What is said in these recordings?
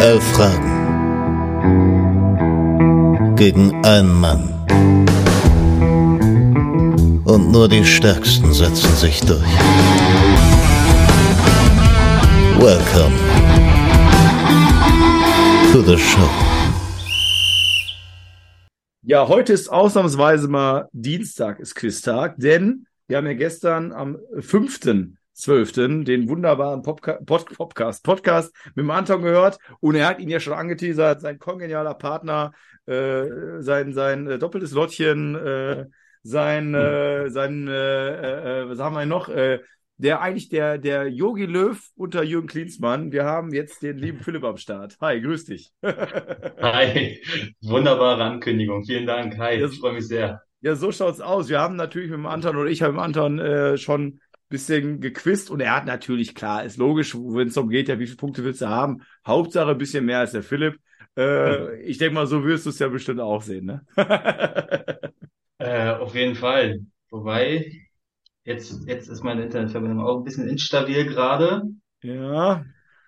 Elf Fragen gegen einen Mann. Und nur die Stärksten setzen sich durch. Welcome to the show. Ja, heute ist ausnahmsweise mal Dienstag, ist Quiztag, denn wir haben ja gestern am 5.12. den wunderbaren Popca Pod Podcast, Podcast mit dem Anton gehört und er hat ihn ja schon angeteasert, sein kongenialer Partner, äh, sein, sein äh, doppeltes Lottchen, äh, sein, äh, sein, äh, äh, was haben wir noch, äh, der eigentlich der, der Yogi Löw unter Jürgen Klinsmann. Wir haben jetzt den lieben Philipp am Start. Hi, grüß dich. Hi, wunderbare Ankündigung. Vielen Dank. Hi, Ja, ich freue mich sehr. Ja, so schaut's aus. Wir haben natürlich mit dem Anton oder ich habe mit dem Anton äh, schon bisschen gequizt und er hat natürlich, klar, ist logisch, wenn es darum geht, ja, wie viele Punkte willst du haben? Hauptsache ein bisschen mehr als der Philipp. Äh, ich denke mal, so wirst du es ja bestimmt auch sehen, ne? Äh, auf jeden Fall. Wobei, jetzt, jetzt ist meine Internetverbindung auch ein bisschen instabil gerade. Ja,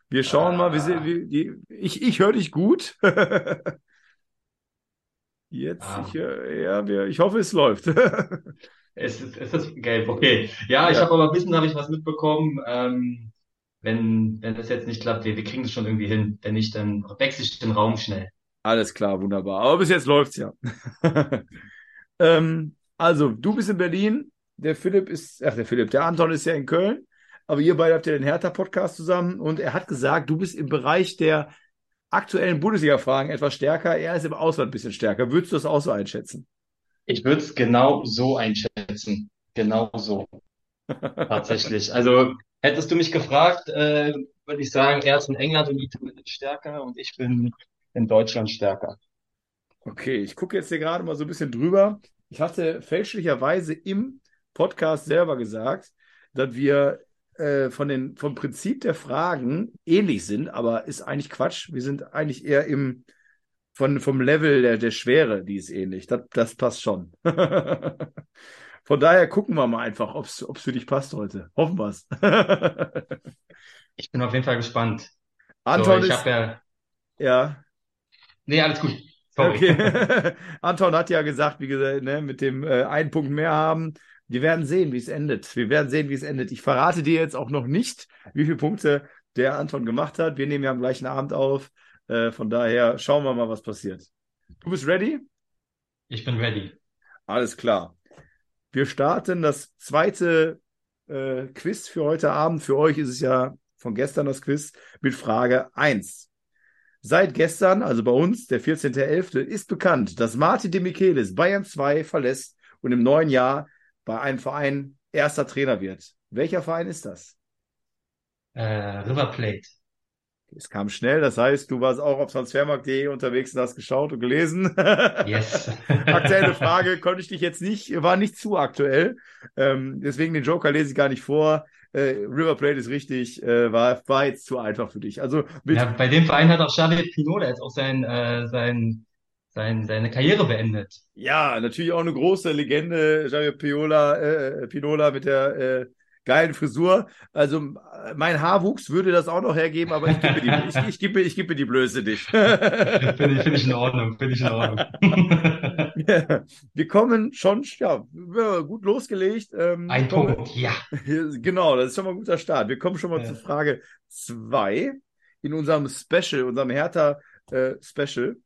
wir schauen mal, wir sehen, wie, die, ich, ich höre dich gut. Jetzt, Ah, ich, ja, wir, ich hoffe, es läuft. es ist, es ist gelb, okay. Ja, ich Ja, habe aber ein bisschen, habe ich was mitbekommen. Ähm, wenn, wenn das jetzt nicht klappt, wir, wir kriegen das schon irgendwie hin. Wenn nicht, dann wechsle ich den Raum schnell. alles klar, wunderbar. Aber bis jetzt läuft's ja. Ähm, also, du bist in Berlin, der Philipp ist, ach, der Philipp, der Anton ist ja in Köln, aber ihr beide habt ja den Hertha-Podcast zusammen und er hat gesagt, du bist im Bereich der aktuellen Bundesliga-Fragen etwas stärker, er ist im Ausland ein bisschen stärker. Würdest du das auch so einschätzen? Ich würde es genau so einschätzen. Genau so. Tatsächlich. Also hättest du mich gefragt, äh, würde ich sagen, er ist in England und Italien stärker und ich bin in Deutschland stärker. Okay, ich gucke jetzt hier gerade mal so ein bisschen drüber. Ich hatte fälschlicherweise im Podcast selber gesagt, dass wir äh, von den, vom Prinzip der Fragen ähnlich sind, aber ist eigentlich Quatsch. Wir sind eigentlich eher im, von, vom Level der, der Schwere, die ist ähnlich. Das, das passt schon. Von daher gucken wir mal einfach, ob es für dich passt heute. Hoffen wir es. Ich bin auf jeden Fall gespannt. So, Anton ich ist, ja. ja. Nee, alles gut. Sorry. Okay. Anton hat ja gesagt, wie gesagt, ne, mit dem äh, einen Punkt mehr haben. Wir werden sehen, wie es endet. Wir werden sehen, wie es endet. Ich verrate dir jetzt auch noch nicht, wie viele Punkte der Anton gemacht hat. Wir nehmen ja am gleichen Abend auf. Äh, von daher schauen wir mal, was passiert. Du bist ready? Ich bin ready. Alles klar. Wir starten das zweite äh, Quiz für heute Abend. Für euch ist es ja von gestern das Quiz mit Frage 1. Seit gestern, also bei uns, der 14.11., ist bekannt, dass Martin de Michelis Bayern 2 verlässt und im neuen Jahr bei einem Verein erster Trainer wird. Welcher Verein ist das? Äh, River Plate. Es kam schnell, das heißt, du warst auch auf transfermarkt.de unterwegs und hast geschaut und gelesen. Yes. Aktuelle Frage konnte ich dich jetzt nicht, war nicht zu aktuell. Ähm, deswegen den Joker lese ich gar nicht vor. Äh, River Plate ist richtig, äh, war, war jetzt zu einfach für dich. Also Ja, bei dem Verein hat auch Xavi Pinola jetzt auch sein, äh, sein, sein, seine Karriere beendet. ja, natürlich auch eine große Legende, Javier Piola, äh, Pinola mit der äh, geilen Frisur. Also äh, mein Haarwuchs würde das auch noch hergeben, aber ich gebe die, ich, ich gebe, ich gebe die Blöße nicht. Finde ich, finde ich in Ordnung. Finde ich in Ordnung. Wir kommen schon, ja, gut losgelegt. Ähm, Ein kommen- Punkt, ja. Genau, das ist schon mal ein guter Start. Wir kommen schon mal Ja. zu Frage zwei in unserem Special, unserem Hertha-Special.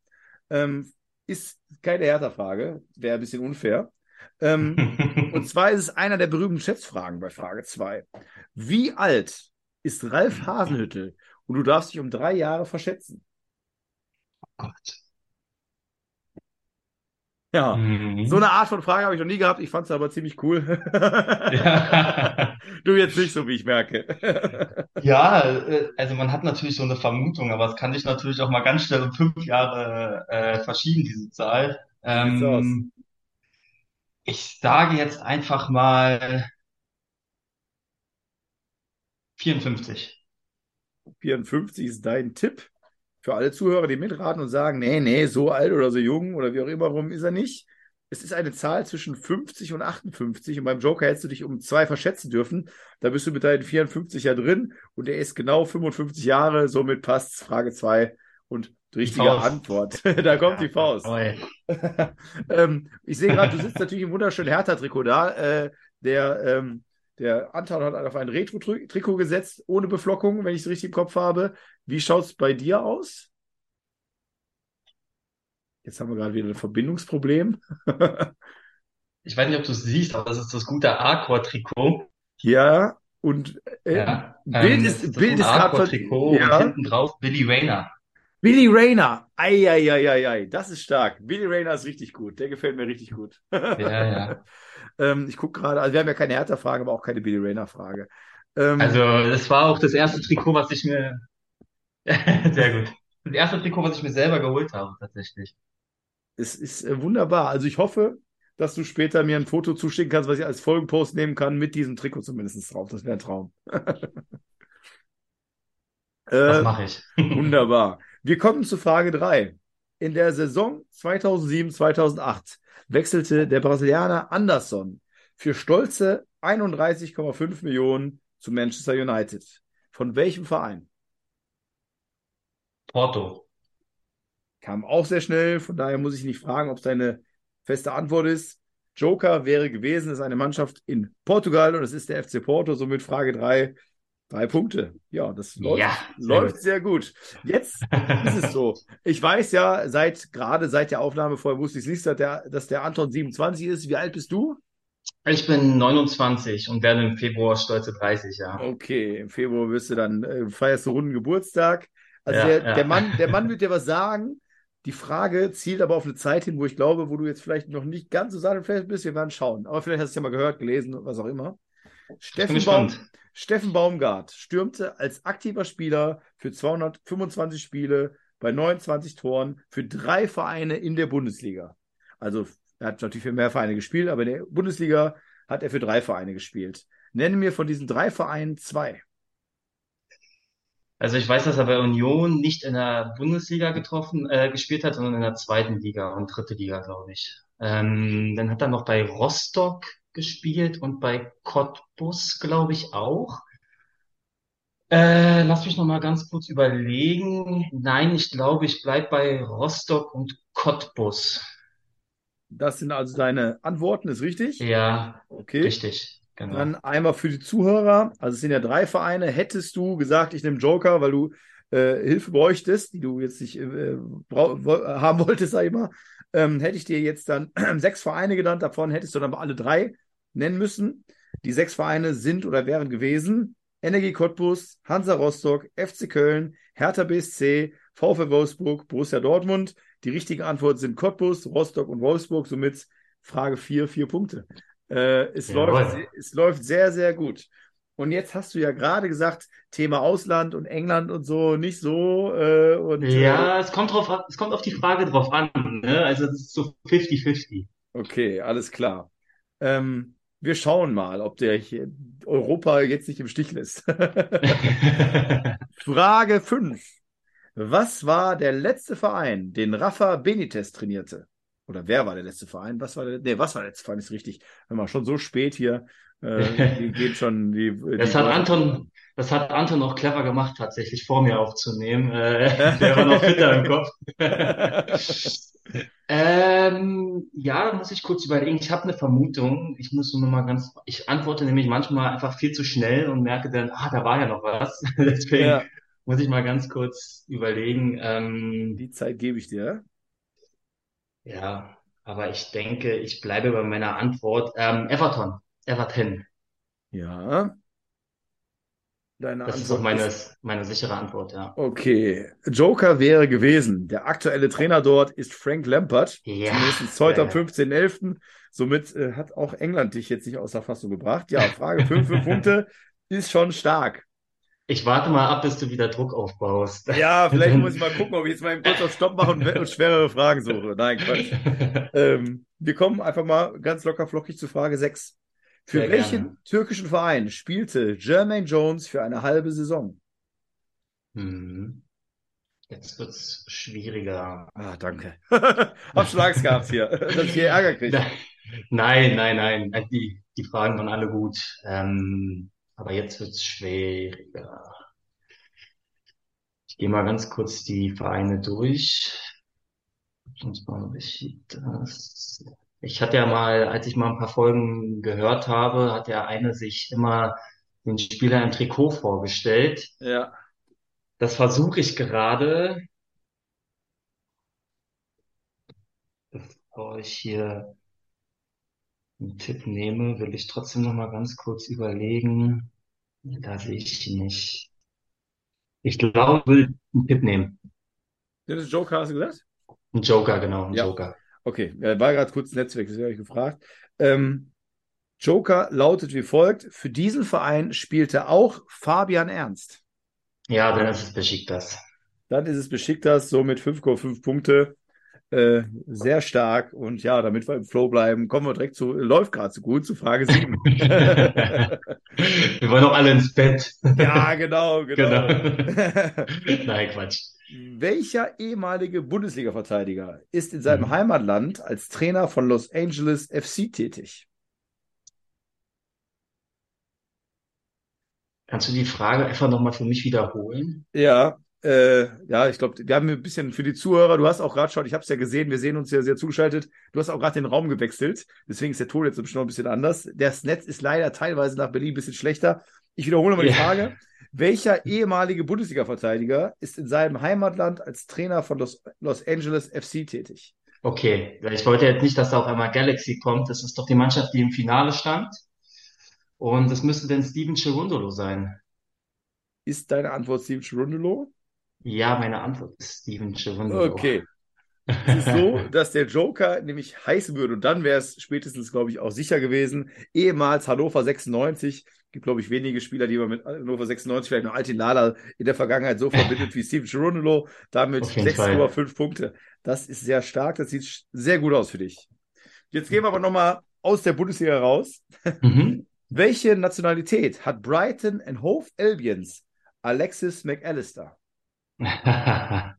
ähm, ist keine Hertha-Frage, wäre ein bisschen unfair. Ähm, und zwar ist es einer der berühmten Schätzfragen bei Frage zwei. Wie alt ist Ralf Hasenhüttl? Und du darfst dich um drei Jahre verschätzen. Gott. Ja, Mhm. so eine Art von Frage habe ich noch nie gehabt. Ich fand es aber ziemlich cool. Ja. Du jetzt nicht so, wie ich merke. Ja, äh, also man hat natürlich so eine Vermutung, aber es kann sich natürlich auch mal ganz schnell um fünf Jahre äh, verschieben, diese Zahl. Ähm, ich sage jetzt einfach mal 54. 54 ist dein Tipp für alle Zuhörer, die mitraten und sagen, nee, nee, so alt oder so jung oder wie auch immer rum ist er nicht. Es ist eine Zahl zwischen 50 und 58 und beim Joker hättest du dich um zwei verschätzen dürfen. Da bist du mit deinen 54 ja drin und er ist genau 55 Jahre, somit passt Frage 2 und die richtige Faust. Antwort. da kommt die Faust. Ähm, ich sehe gerade, du sitzt natürlich im wunderschönen Hertha-Trikot da. Äh, der, ähm, der Anton hat auf ein Retro-Trikot gesetzt, ohne Beflockung, wenn ich es richtig im Kopf habe. Wie schaut es bei dir aus? Jetzt haben wir gerade wieder ein Verbindungsproblem. Ich weiß nicht, ob du es siehst, aber das ist das gute Arcor-Trikot. ja, und äh, Ja. Bild Ähm, ist, Bild ist gerade Arcor-Trikot und ja. hinten drauf Billy Rayner. Billy Rayner. Eieieiei, das ist stark. Billy Rayner ist richtig gut. Der gefällt mir richtig gut. Ja, ja. ähm, ich gucke gerade, also wir haben ja keine Hertha-Frage, aber auch keine Billy Rayner-Frage. Ähm, Also, das war auch das erste Trikot, was ich mir. Sehr gut. Das erste Trikot, was ich mir selber geholt habe, tatsächlich. es ist äh, wunderbar. Also ich hoffe, dass du später mir ein Foto zuschicken kannst, was ich als Folgenpost nehmen kann, mit diesem Trikot zumindest drauf. Das wäre ein Traum. Das äh, mache ich. wunderbar. Wir kommen zu Frage 3. In der Saison 2007-2008 wechselte der Brasilianer Anderson für stolze 31,5 Millionen zu Manchester United. Von welchem Verein? Porto. Kam auch sehr schnell, von daher muss ich nicht fragen, ob es deine feste Antwort ist. Joker wäre gewesen, ist eine Mannschaft in Portugal und es ist der FC Porto, somit Frage 3, drei Punkte. Ja, das läuft, Ja, sehr läuft gut. sehr gut. Jetzt ist es so. Ich weiß ja, seit gerade seit der Aufnahme vorher wusste ich es nicht, dass der, dass der Anton 27 ist. Wie alt bist du? Ich bin 29 und werde im Februar stolze 30, ja. Okay, im Februar wirst du dann äh, feierst du runden Geburtstag. Also Ja, der, ja. der Mann, der Mann wird dir was sagen. Die Frage zielt aber auf eine Zeit hin, wo ich glaube, wo du jetzt vielleicht noch nicht ganz so sattelfest bist. Wir werden schauen. Aber vielleicht hast du es ja mal gehört, gelesen, was auch immer. Steffen, Baum. Steffen Baumgart stürmte als aktiver Spieler für 225 Spiele bei 29 Toren für drei Vereine in der Bundesliga. Also er hat natürlich für mehr Vereine gespielt, aber in der Bundesliga hat er für drei Vereine gespielt. Nenne mir von diesen drei Vereinen zwei. Also ich weiß, dass er bei Union nicht in der Bundesliga getroffen, äh, gespielt hat, sondern in der zweiten Liga und dritte Liga, glaube ich. Ähm, dann hat er noch bei Rostock gespielt und bei Cottbus, glaube ich, auch. Äh, lass mich noch mal ganz kurz überlegen. Nein, ich glaube, ich bleib bei Rostock und Cottbus. Das sind also deine Antworten, ist richtig? Ja, Okay. richtig, genau. Dann einmal für die Zuhörer. Also es sind ja drei Vereine. Hättest du gesagt, ich nehme Joker, weil du äh, Hilfe bräuchtest, die du jetzt nicht äh, haben wolltest, sag ich mal, ähm, hätte ich dir jetzt dann sechs Vereine genannt. Davon hättest du dann aber alle drei nennen müssen. Die sechs Vereine sind oder wären gewesen Energie Cottbus, Hansa Rostock, FC Köln, Hertha BSC, VfL Wolfsburg, Borussia Dortmund. Die richtigen Antworten sind Cottbus, Rostock und Wolfsburg. Somit Frage 4, vier Punkte. Äh, es, Jawohl. läuft, es läuft sehr, sehr gut. Und jetzt hast du ja gerade gesagt, Thema Ausland und England und so nicht so. Äh, und, Ja, es kommt drauf, es kommt auf die Frage drauf an, ne? Also das ist so 50-50. Äh, okay, alles klar. Ähm, wir schauen mal, ob der Europa jetzt nicht im Stich lässt. Frage 5. Was war der letzte Verein, den Rafa Benitez trainierte? Oder wer war der letzte Verein? Was war der, nee, was war der letzte Verein? Ist richtig. Hör mal, schon so spät hier. Äh, die geht schon die, die Das hat Anton, das hat Anton auch clever gemacht, tatsächlich vor mir aufzunehmen. Äh, der war noch fitter im Kopf. Ähm, ja, muss ich kurz überlegen. Ich habe eine Vermutung. Ich muss nur mal ganz, ich antworte nämlich manchmal einfach viel zu schnell und merke dann, ah, da war ja noch was. Deswegen Ja, muss ich mal ganz kurz überlegen. Ähm, die Zeit gebe ich dir. ja, aber ich denke, ich bleibe bei meiner Antwort. Ähm, Everton. Everton. Ja. Deine Das ist Antwort auch meine, ist meine sichere Antwort, ja. okay. Joker wäre gewesen. Der aktuelle Trainer dort ist Frank Lampard. Ja, Zumindest heute am ja. 15.11. Somit äh, hat auch England dich jetzt nicht aus der Fassung gebracht. Ja, Frage 5, 5 Punkte ist schon stark. Ich warte mal ab, bis du wieder Druck aufbaust. Ja, vielleicht muss ich mal gucken, ob ich jetzt mal kurz auf Stopp mache und, und schwerere Fragen suche. Nein, Quatsch. Ähm, wir kommen einfach mal ganz locker flockig zu Frage 6. Für Sehr welchen gerne. türkischen Verein spielte Jermaine Jones für eine halbe Saison? Hm. Jetzt wird's schwieriger. Ah, danke. Hab schon Angst gehabt hier, dass ich hier Ärger kriege. Nein, nein, nein. Die, die Fragen waren alle gut. Ähm, aber jetzt wird's schwieriger. Ich gehe mal ganz kurz die Vereine durch. Sonst mal das. Ich hatte ja mal, als ich mal ein paar Folgen gehört habe, hat ja einer sich immer den Spieler im Trikot vorgestellt. Ja. Das versuche ich gerade. Bevor ich hier einen Tipp nehme, will ich trotzdem noch mal ganz kurz überlegen. Da sehe ich nicht. Ich glaube, ich will einen Tipp nehmen. Dennis Joker hast du gesagt? Ein Joker, genau, ein Ja. Joker. Okay, war gerade kurz Netzwerk, deswegen habe ich gefragt. Ähm, Joker lautet wie folgt: Für diesen Verein spielte auch Fabian Ernst. Ja, dann ist es Besiktas. Dann ist es Besiktas, so mit 5,5 Punkte. Äh, sehr stark. Und ja, damit wir im Flow bleiben, kommen wir direkt zu, läuft gerade so gut, zu Frage 7. Wir wollen doch alle ins Bett. ja, genau, genau. Genau. Nein, Quatsch. Welcher ehemalige Bundesliga-Verteidiger ist in seinem Mhm. Heimatland als Trainer von Los Angeles FC tätig? Kannst du die Frage einfach nochmal für mich wiederholen? Ja, äh, ja, ich glaube, wir haben ein bisschen für die Zuhörer, du hast auch gerade schon, ich habe es ja gesehen, wir sehen uns ja sehr zugeschaltet, du hast auch gerade den Raum gewechselt, deswegen ist der Ton jetzt bestimmt noch ein bisschen anders. Das Netz ist leider teilweise nach Berlin ein bisschen schlechter. Ich wiederhole mal die Ja. Frage. Welcher ehemalige Bundesliga-Verteidiger ist in seinem Heimatland als Trainer von Los, Los Angeles FC tätig? Okay, ich wollte jetzt nicht, dass da auf einmal Galaxy kommt. Das ist doch die Mannschaft, die im Finale stand. Und das müsste dann Steven Cherundolo sein. Ist deine Antwort Steven Cherundolo? Ja, meine Antwort ist Steven Cherundolo. Okay. Es ist so, dass der Joker nämlich heißen würde, und dann wäre es spätestens, glaube ich, auch sicher gewesen. Ehemals Hannover 96. Gibt, glaube ich, wenige Spieler, die man mit Hannover 96, vielleicht noch Altin Lala in der Vergangenheit so verbindet wie Steven Cherundolo. Damit Auf jeden Fall. 6,5 Punkte. Das ist sehr stark. Das sieht sehr gut aus für dich. Jetzt gehen wir aber nochmal aus der Bundesliga raus. Mhm. Welche Nationalität hat Brighton and Hove Albions Alexis McAllister?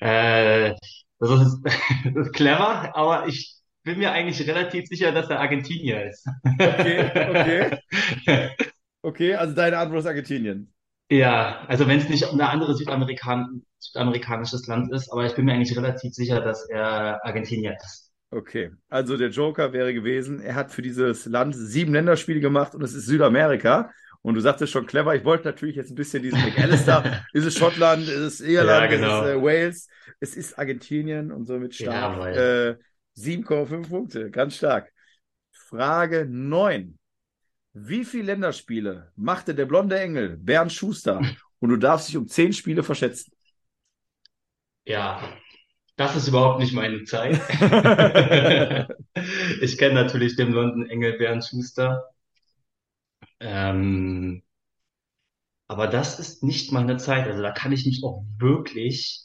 Äh, das ist, das ist clever, aber ich bin mir eigentlich relativ sicher, dass er Argentinier ist. Okay, okay. Okay, also deine Antwort ist Argentinien. Ja, also wenn es nicht ein anderes Südamerikan südamerikanisches Land ist, aber ich bin mir eigentlich relativ sicher, dass er Argentinier ist. Okay, also der Joker wäre gewesen, er hat für dieses Land sieben Länderspiele gemacht und es ist Südamerika. Und du sagtest schon clever, ich wollte natürlich jetzt ein bisschen diesen McAllister, ist es Schottland, ist es Irland, Ja, genau. ist es äh, Wales, es ist Argentinien und somit stark. Jawohl. Äh, 7,5 Punkte, ganz stark. Frage 9. Wie viele Länderspiele machte der blonde Engel Bernd Schuster? Und du darfst dich um 10 Spiele verschätzen. Ja, das ist überhaupt nicht meine Zeit. Ich kenne natürlich den blonden Engel Bernd Schuster. Ähm, aber das ist nicht meine Zeit. Also da kann ich mich auch wirklich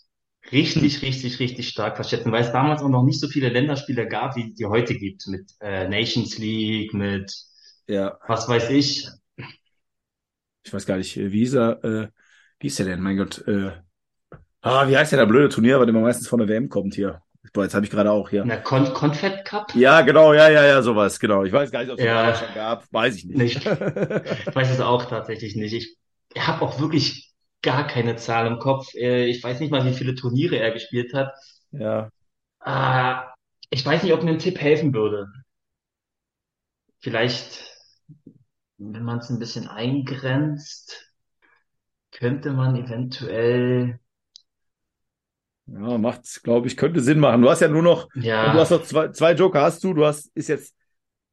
richtig, richtig, richtig stark verschätzen, weil es damals auch noch nicht so viele Länderspiele gab, wie die heute gibt, mit äh, Nations League, mit Ja, was weiß ich. ich weiß gar nicht, wie hieß er, äh, wie ist der denn, mein Gott, äh, ah, wie heißt der, der blöde Turnier, bei dem man meistens von der WM kommt hier? Boah, jetzt habe ich gerade auch hier. Na, Con Confed Cup? Ja, genau, ja, ja, ja, sowas, genau. Ich weiß gar nicht, ob es Ja. schon gab, weiß ich nicht. Nicht. Ich weiß es auch tatsächlich nicht. Ich habe auch wirklich gar keine Zahl im Kopf. Äh, Ich weiß nicht mal, wie viele Turniere er gespielt hat. ja, Ah, ich weiß nicht, ob mir ein Tipp helfen würde. Vielleicht, wenn man es ein bisschen eingrenzt, könnte man eventuell, ja, macht, glaube ich, könnte Sinn machen. Du hast ja nur noch, und du hast ja, noch zwei, zwei Joker, hast du, du hast, ist jetzt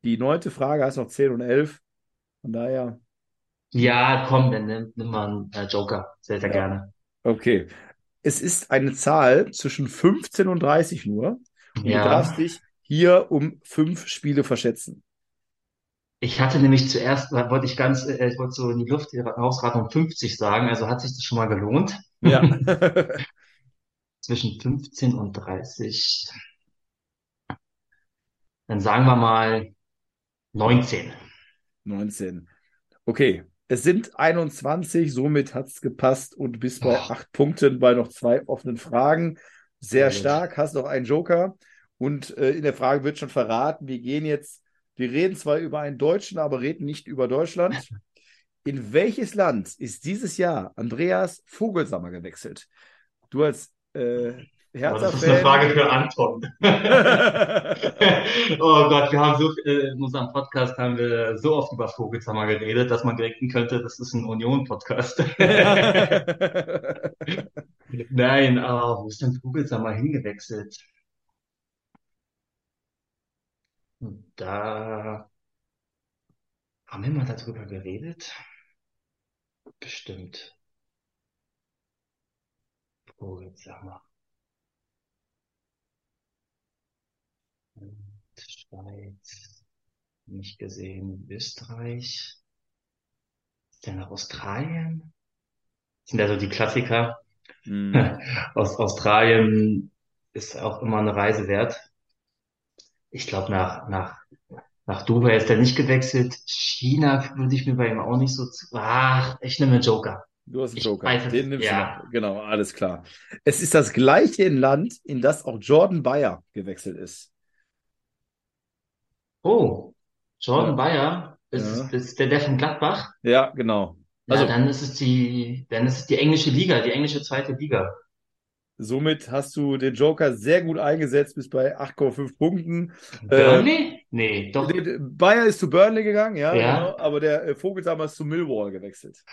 die neunte Frage, hast noch 10 und 11. Von daher, ja, komm, dann nimm, nimm mal einen äh, Joker. Sehr, sehr Ja. gerne. okay. Es ist eine Zahl zwischen 15 und 30 nur. Und du Ja. darfst dich hier um fünf Spiele verschätzen. Ich hatte nämlich zuerst, da wollte ich ganz, äh, ich wollte so in die Luft, die Hausratung 50 sagen, also hat sich das schon mal gelohnt. Ja. Zwischen 15 und 30. Dann sagen wir mal 19. 19. Okay. Es sind 21, somit hat es gepasst und bist bei Oh. acht Punkten bei noch zwei offenen Fragen. Sehr stark, hast noch einen Joker. Und äh, in der Frage wird schon verraten, wir gehen jetzt, wir reden zwar über einen Deutschen, aber reden nicht über Deutschland. In welches Land ist dieses Jahr Andreas Vogelsammer gewechselt? Du als äh, das ist eine Frage für Anton. Oh Gott, wir haben so, äh, in unserem Podcast haben wir so oft über Vogelsammer geredet, dass man denken könnte, das ist ein Union-Podcast. Nein, aber wo ist denn Vogelsammer hingewechselt? Da haben wir mal darüber geredet? Bestimmt. Vogelsammer. Schweiz, nicht gesehen. Österreich. Ist der nach Australien? Das sind ja so die Klassiker. Hm. Aus Australien ist auch immer eine Reise wert. Ich glaube, nach, nach, nach Dubai ist er nicht gewechselt. China würde ich mir bei ihm auch nicht so zu. Ach, ich nehme Joker. Du hast einen Ich Joker. weiß Den nimmst ja. du noch. Genau, alles klar. Es ist das gleiche Land, in das auch Jordan Bayer gewechselt ist. Oh, Jordan Ja. Bayer ist, Ja. ist der, der von Gladbach. Ja, genau. Ja, Also- dann ist es die, dann ist es die englische Liga, die englische zweite Liga. Somit hast du den Joker sehr gut eingesetzt, bis bei 8,5 Punkten. Burnley? Nee, doch. Bayer ist zu Burnley gegangen, ja, Ja. genau, aber der äh, Vogelsammer ist zu Millwall gewechselt.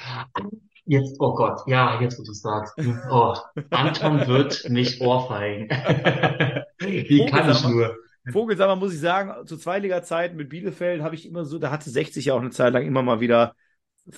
Jetzt, oh Gott, ja, jetzt wo du es sagst. Oh, Anton wird mich ohrfeigen. Wie kann ich nur? Vogelsammer muss ich sagen, zu Zweitliga-Zeiten mit Bielefeld habe ich immer so, da hatte 60 ja auch eine Zeit lang immer mal wieder,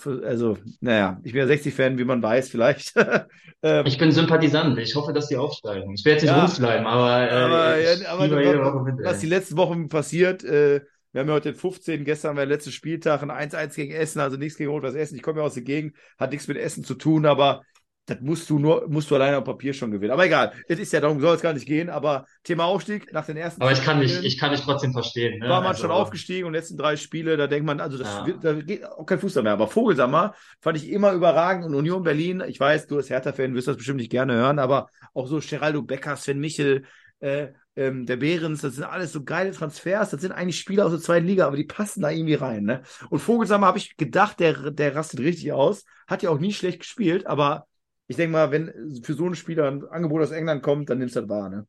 also, naja, ich bin ja 60-Fan, wie man weiß, vielleicht. ähm, Ich bin Sympathisant. Ich hoffe, dass die aufsteigen. Ich werde jetzt nicht Ja. rumschleimen, aber, äh, Aber, ja, aber mit, was die letzten Wochen passiert, äh, wir haben ja heute den 15. Gestern war der letzte Spieltag, ein 1-1 gegen Essen, also nichts gegen Rot-Weiß Essen. Ich komme ja aus der Gegend, hat nichts mit Essen zu tun, aber das musst du nur, musst du alleine auf Papier schon gewinnen. Aber egal, es ist ja darum, soll es gar nicht gehen, aber Thema Aufstieg nach den ersten Aber ich kann dich, Spielen ich kann dich trotzdem verstehen, ne? war man Also, schon aufgestiegen und letzten drei Spiele, da denkt man, also das Ja. da geht auch kein Fußball mehr. Aber Vogelsammer fand ich immer überragend und Union Berlin, ich weiß, du als Hertha-Fan wirst das bestimmt nicht gerne hören, aber auch so Geraldo Becker, Sven Michel, äh, ähm, der Behrens, das sind alles so geile Transfers, das sind eigentlich Spieler aus der zweiten Liga, aber die passen da irgendwie rein, ne? Und Vogelsammer habe ich gedacht, der, der rastet richtig aus, hat ja auch nie schlecht gespielt, aber ich denke mal, wenn für so einen Spieler ein Angebot aus England kommt, dann nimmst du das wahr, ne?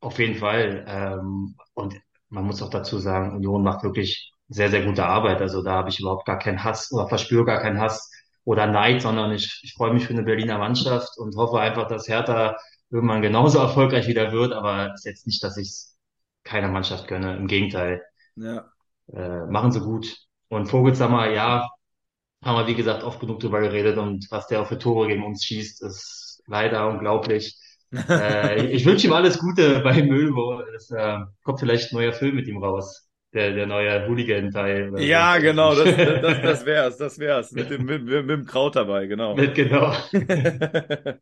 Auf jeden Fall. Ähm, und man muss auch dazu sagen, Union macht wirklich sehr, sehr gute Arbeit. Also da habe ich überhaupt gar keinen Hass oder verspüre gar keinen Hass oder Neid, sondern ich, ich freue mich für eine Berliner Mannschaft und hoffe einfach, dass Hertha irgendwann genauso erfolgreich wieder wird. Aber ist jetzt nicht, dass ich es keiner Mannschaft gönne. Im Gegenteil, Ja. äh, machen sie gut. Und Vogelsammer, ja, haben wir wie gesagt oft genug drüber geredet und was der auch für Tore gegen uns schießt, ist leider unglaublich. Äh, ich wünsche ihm alles Gute bei Müllwo. Es äh, kommt vielleicht ein neuer Film mit ihm raus. Der, der neue Hooligan-Teil. oder so. Ja, genau, das, das, das wär's, das wär's. Mit dem, mit, mit, mit dem Kraut dabei, genau. Mit, genau.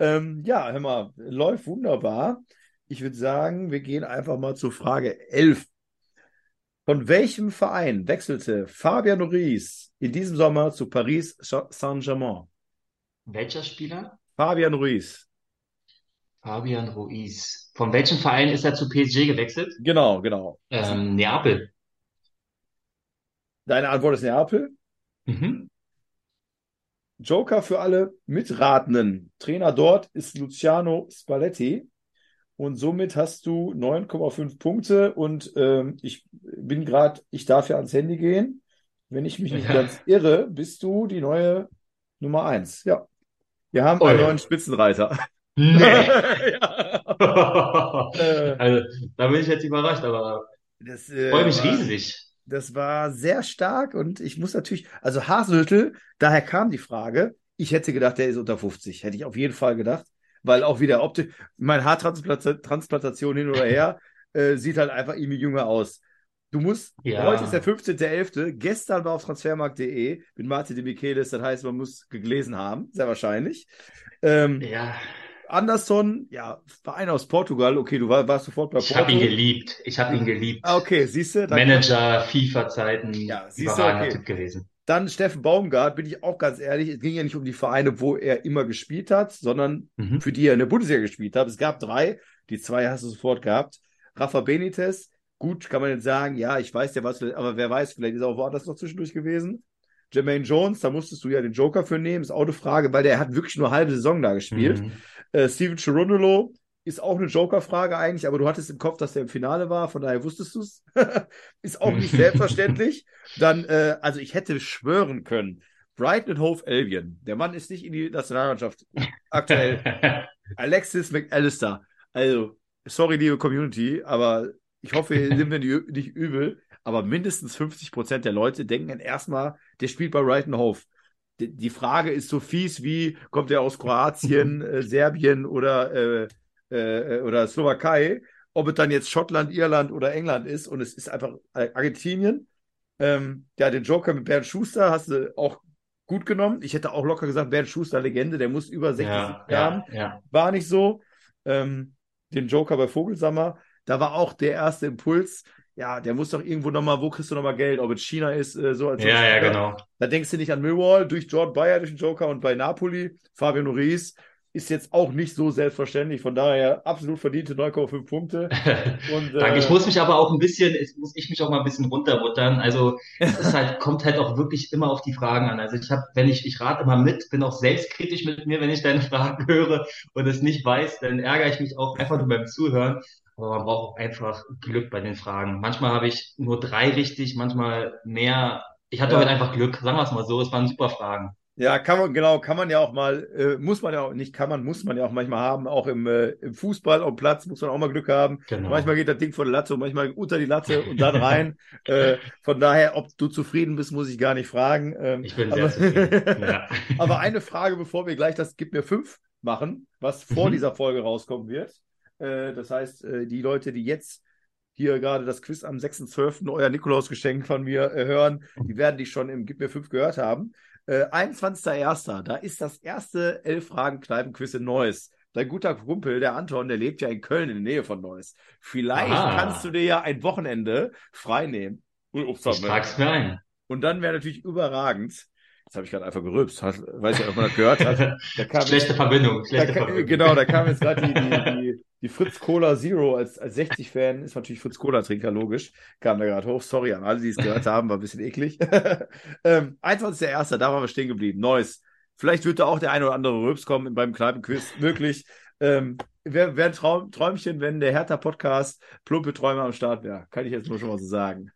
ähm, ja, hör mal, läuft wunderbar. Ich würde sagen, wir gehen einfach mal zur Frage 11. Von welchem Verein wechselte Fabian Ruiz in diesem Sommer zu Paris Saint-Germain? Welcher Spieler? Fabian Ruiz. Fabian Ruiz. Von welchem Verein ist er zu PSG gewechselt? Genau, genau. Ähm, Neapel. Deine Antwort ist Neapel. Mhm. Joker für alle Mitratenden. Trainer dort ist Luciano Spalletti. Und somit hast du 9,5 Punkte. Und ähm, ich bin gerade, ich darf ja ans Handy gehen. Wenn ich mich nicht Ja. ganz irre, bist du die neue Nummer 1. Ja. Wir haben einen Ui. neuen Spitzenreiter. Nee. ja. Also, da bin ich jetzt überrascht, aber Das, äh, freue mich war- riesig. Das war sehr stark und ich muss natürlich, also Hasenhüttl, daher kam die Frage, ich hätte gedacht, der ist unter 50, hätte ich auf jeden Fall gedacht, weil auch wieder Optik, meine Haartransplantation hin oder her, äh, sieht halt einfach irgendwie jünger aus. Du musst, Ja. heute ist der 15.11., gestern war auf transfermarkt.de mit Martin de Michelis, das heißt, man muss gelesen haben, sehr wahrscheinlich. Ähm, Ja, Anderson, ja, Verein aus Portugal, okay, du war, warst sofort bei ich habe ihn geliebt. Ich habe ihn geliebt. Ah, okay, siehst du, Manager, FIFA-Zeiten, Ja, siehst du, okay. Typ gewesen. Dann Steffen Baumgart, bin ich auch ganz ehrlich, es ging ja nicht um die Vereine, wo er immer gespielt hat, sondern Mhm. für die er in der Bundesliga gespielt hat. Es gab drei, die zwei hast du sofort gehabt. Rafa Benitez, gut, kann man jetzt sagen, ja, ich weiß ja was, aber wer weiß, vielleicht ist er auch woanders noch zwischendurch gewesen. Jermaine Jones, da musstest du ja den Joker für nehmen, ist auch eine Frage, weil der hat wirklich nur halbe Saison da gespielt. Mhm. Äh, Steven Cherundolo ist auch eine Joker-Frage eigentlich, aber du hattest im Kopf, dass der im Finale war, von daher wusstest du es. ist auch nicht selbstverständlich. Dann, äh, also ich hätte schwören können, Brighton Hove Albion, der Mann ist nicht in die Nationalmannschaft aktuell. Alexis McAllister, also, sorry, liebe Community, aber ich hoffe, ihr nimmt mir nicht übel, aber mindestens 50 Prozent der Leute denken erstmal, der spielt bei Brighton Hove. Die, Frage ist so fies wie, kommt er aus Kroatien, äh, Serbien oder, äh, äh, oder Slowakei, ob es dann jetzt Schottland, Irland oder England ist und es ist einfach äh, Argentinien. Ähm, ja, den Joker mit Bernd Schuster hast du auch gut genommen. Ich hätte auch locker gesagt, Bernd Schuster Legende, der muss über 60 Ja, Jahren ja, ja. war nicht so. Ähm, den Joker bei Vogelsammer, da war auch der erste Impuls. Ja, der muss doch irgendwo nochmal, wo kriegst du nochmal Geld? Ob es China ist, äh, so als Ja, ja, genau. Da denkst du nicht an Millwall durch Jordan Bayer, durch den Joker und bei Napoli, Fabio Ruiz ist jetzt auch nicht so selbstverständlich. Von daher absolut verdiente 9,5 Punkte. Und, Danke. äh, Ich muss mich aber auch ein bisschen, jetzt muss ich mich auch mal ein bisschen runterbuttern. Also es ist halt, kommt halt auch wirklich immer auf die Fragen an. Also ich habe, wenn ich, ich rate immer mit, bin auch selbstkritisch mit mir, wenn ich deine Fragen höre und es nicht weiß, dann ärgere ich mich auch einfach nur beim Zuhören. Aber man braucht auch einfach Glück bei den Fragen. Manchmal habe ich nur drei richtig, manchmal mehr. Ich hatte Ja. heute einfach Glück, sagen wir es mal so. Es waren super Fragen. Ja, kann man, genau, kann man ja auch mal, äh, muss man ja auch, nicht kann man, muss man ja auch manchmal haben, auch im, äh, im Fußball auf dem Platz muss man auch mal Glück haben. Genau. Manchmal geht das Ding vor der Latte und manchmal unter die Latte und dann rein. äh, von daher, ob du zufrieden bist, muss ich gar nicht fragen. Ähm, Ich bin aber, sehr zufrieden. Ja. aber eine Frage, bevor wir gleich das Gib mir fünf machen, was vor Mhm. dieser Folge rauskommen wird. Äh, das heißt, äh, die Leute, die jetzt hier gerade das Quiz am 6.12. euer Nikolausgeschenk von mir äh, hören, die werden die schon im Gib mir fünf gehört haben. Äh, 21.01. Da ist das erste Elf-Fragen-Kneipen-Quiz in Neuss. Dein guter Kumpel, der Anton, der lebt ja in Köln in der Nähe von Neuss. Vielleicht Ah. kannst du dir ja ein Wochenende frei nehmen. Ich trag's mir ein. und dann wäre natürlich überragend. Jetzt habe ich gerade einfach gerülpst. Weiß ja, ob man das gehört hat. Da kam Schlechte Verbindung, da, schlechte ka- Verbindung. genau, da kam jetzt gerade die, die, die, die Fritz Cola Zero als, als 60-Fan, ist natürlich Fritz Cola-Trinker, logisch. Kam da gerade hoch. Sorry an alle, die es gehört haben, war ein bisschen eklig. ähm, 21.01., da waren wir stehen geblieben. Neues. Vielleicht wird da auch der eine oder andere Röps kommen beim Kneipenquiz. Möglich. Ähm, Wäre wär ein Traum, Träumchen, wenn der Hertha-Podcast plumpe Träume am Start wäre. Kann ich jetzt nur schon mal so sagen.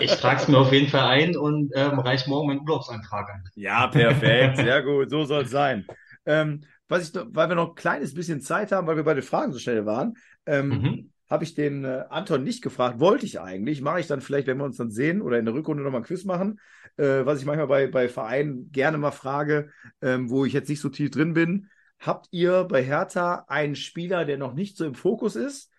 Ich trage es mir auf jeden Fall ein und ähm, reiche morgen meinen Urlaubsantrag an. Ja, perfekt. Sehr gut. So soll es sein. Ähm, was ich weil wir noch ein kleines bisschen Zeit haben, weil wir bei den Fragen so schnell waren, ähm, Mhm. habe ich den äh, Anton nicht gefragt. Wollte ich eigentlich. Mache ich dann vielleicht, wenn wir uns dann sehen oder in der Rückrunde nochmal ein Quiz machen. Äh, was ich manchmal bei, bei Vereinen gerne mal frage, ähm, wo ich jetzt nicht so tief drin bin. Habt ihr bei Hertha einen Spieler, der noch nicht so im Fokus ist,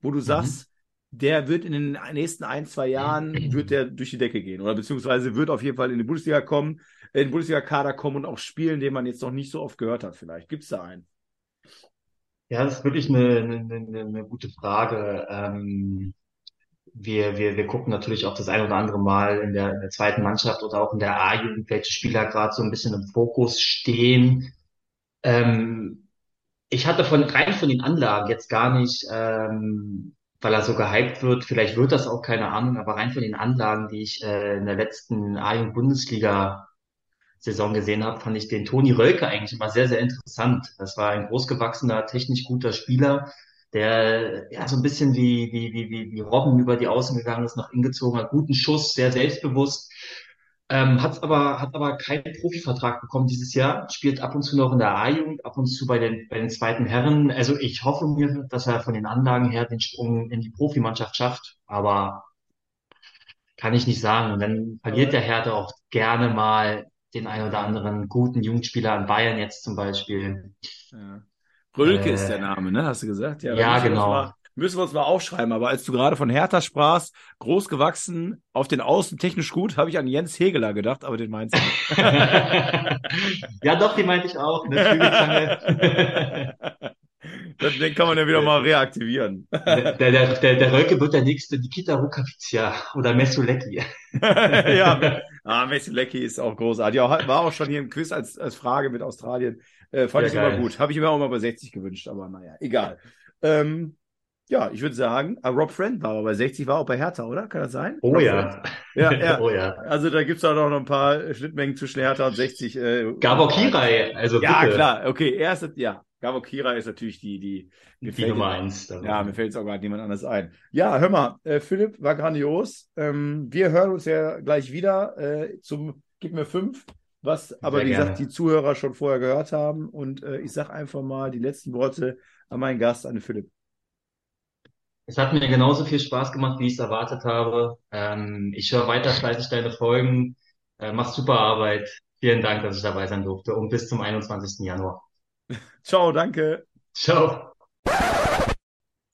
wo du sagst, der wird in den nächsten ein, zwei Jahren, wird der durch die Decke gehen oder beziehungsweise wird auf jeden Fall in die Bundesliga kommen, in den Bundesliga-Kader kommen und auch spielen, den man jetzt noch nicht so oft gehört hat vielleicht. Gibt es da einen? Ja, das ist wirklich eine, eine, eine, gute Frage. Ähm, wir, wir, wir gucken natürlich auch das ein oder andere Mal in der, in der zweiten Mannschaft oder auch in der A-Jugend, welche Spieler gerade so ein bisschen im Fokus stehen. Ähm, ich hatte von rein von den Anlagen jetzt gar nicht, ähm, weil er so gehypt wird, vielleicht wird das auch, keine Ahnung, aber rein von den Anlagen, die ich äh, in der letzten A-Jugend-Bundesliga Saison gesehen habe, fand ich den Toni Rölke eigentlich immer sehr, sehr interessant. Das war ein großgewachsener, technisch guter Spieler, der ja so ein bisschen wie, wie, wie, wie, wie Robben über die Außen gegangen ist, nach innen gezogen hat, guten Schuss, sehr selbstbewusst. Ähm, hat aber, hat aber keinen Profivertrag bekommen dieses Jahr, spielt ab und zu noch in der A-Jugend, ab und zu bei den, bei den zweiten Herren. Also ich hoffe mir, dass er von den Anlagen her den Sprung in die Profimannschaft schafft, aber kann ich nicht sagen. Und dann verliert der Hertha auch gerne mal den ein oder anderen guten Jugendspieler an Bayern jetzt zum Beispiel. Ja. Rölke Äh, ist der Name, ne? Hast du gesagt? ja, uns genau. Mal, müssen wir uns mal aufschreiben. Aber als du gerade von Hertha sprachst, groß gewachsen, auf den Außen technisch gut, habe ich an Jens Hegeler gedacht, aber den meinst du nicht. ja, doch, die meinte ich auch. Den den kann man ja wieder mal reaktivieren. der, der, der, der Rölke wird der nächste Nikita Rukavica oder Messulecki. ja, ah, Messi Lecky ist auch großartig. Ja, war auch schon hier im Quiz als, als Frage mit Australien. Äh, fand Ja, ich immer geil. gut. Habe ich mir auch mal bei 60 gewünscht, aber naja, egal. Ähm, ja, ich würde sagen, ah, Rob Friend war aber bei 60, war auch bei Hertha, oder? Kann das sein? Oh Rob ja. Ja, ja. Oh ja. Also da gibt's auch noch ein paar Schnittmengen zwischen Hertha und 60. Äh, Gabor Kirai, also Ja, bitte. klar. Okay, erste, ja. Gabor Kira ist natürlich die, die, mir Die Nummer eins. dabei. Ja, mir fällt jetzt auch gerade niemand anders ein. Ja, hör mal, äh, Philipp war grandios. Ähm, wir hören uns ja gleich wieder äh, zum Gib mir fünf, was aber Sehr wie gesagt gerne. die Zuhörer schon vorher gehört haben. Und äh, ich sag einfach mal die letzten Worte an meinen Gast, an Philipp. Es hat mir genauso viel Spaß gemacht, wie ich es erwartet habe. Ähm, ich höre weiter fleißig deine Folgen. Äh, machst super Arbeit. Vielen Dank, dass ich dabei sein durfte. Und bis zum 21. Januar. Ciao, danke. Ciao.